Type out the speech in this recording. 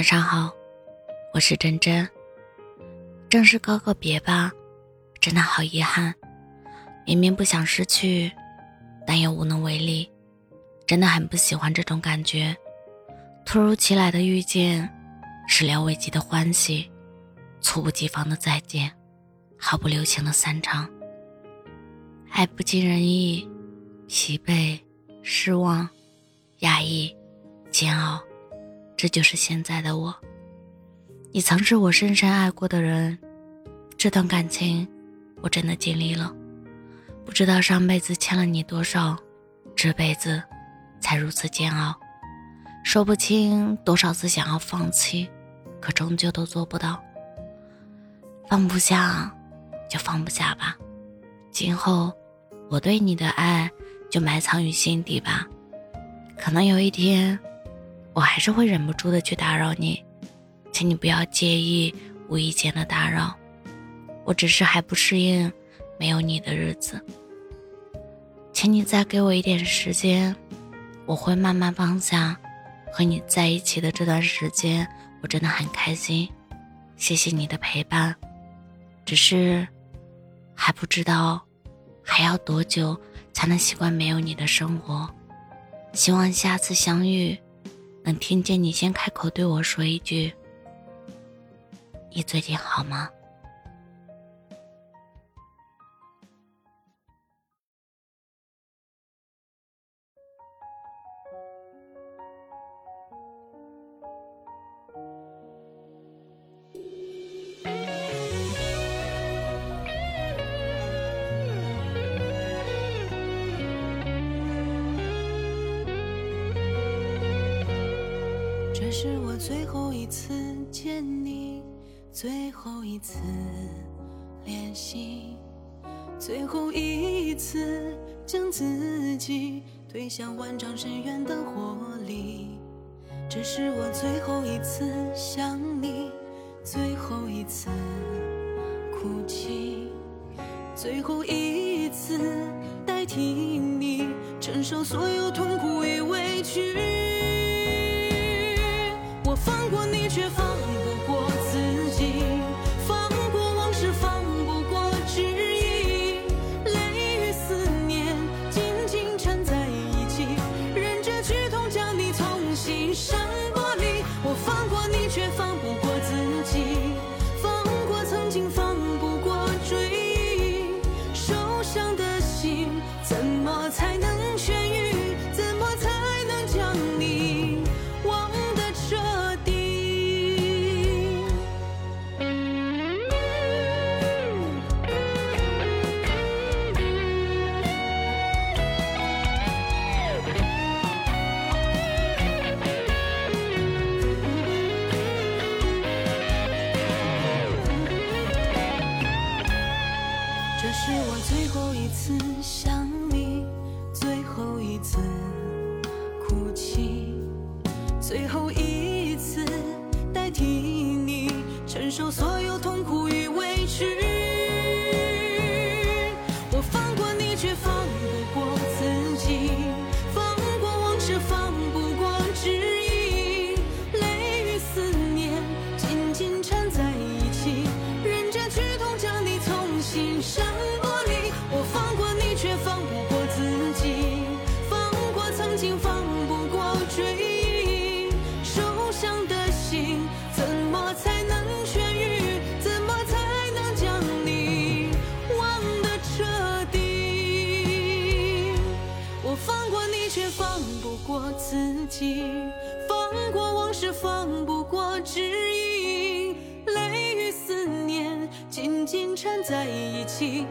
晚上好，我是真真。正式告个别吧，真的好遗憾。明明不想失去，但又无能为力，真的很不喜欢这种感觉。突如其来的遇见，始料未及的欢喜，猝不及防的再见，毫不留情的散场。爱不尽人意，疲惫、失望、压抑、煎熬。这就是现在的我。你曾是我深深爱过的人，这段感情我真的尽力了。不知道上辈子欠了你多少，这辈子才如此煎熬。说不清多少次想要放弃，可终究都做不到。放不下就放不下吧，今后我对你的爱就埋藏于心底吧。可能有一天。我还是会忍不住的去打扰你，请你不要介意无意间的打扰。我只是还不适应没有你的日子，请你再给我一点时间，我会慢慢放下。和你在一起的这段时间，我真的很开心，谢谢你的陪伴。只是还不知道还要多久才能习惯没有你的生活。希望下次相遇。能听见你先开口对我说一句：“你最近好吗？”这是我最后一次见你，最后一次联系，最后一次将自己推向万丈深渊的火里。这是我最后一次想你，最后一次哭泣，最后一次代替你承受所有痛苦与委屈。思乡不过自己，放过往事，放不过知音，泪与思念紧紧缠在一起，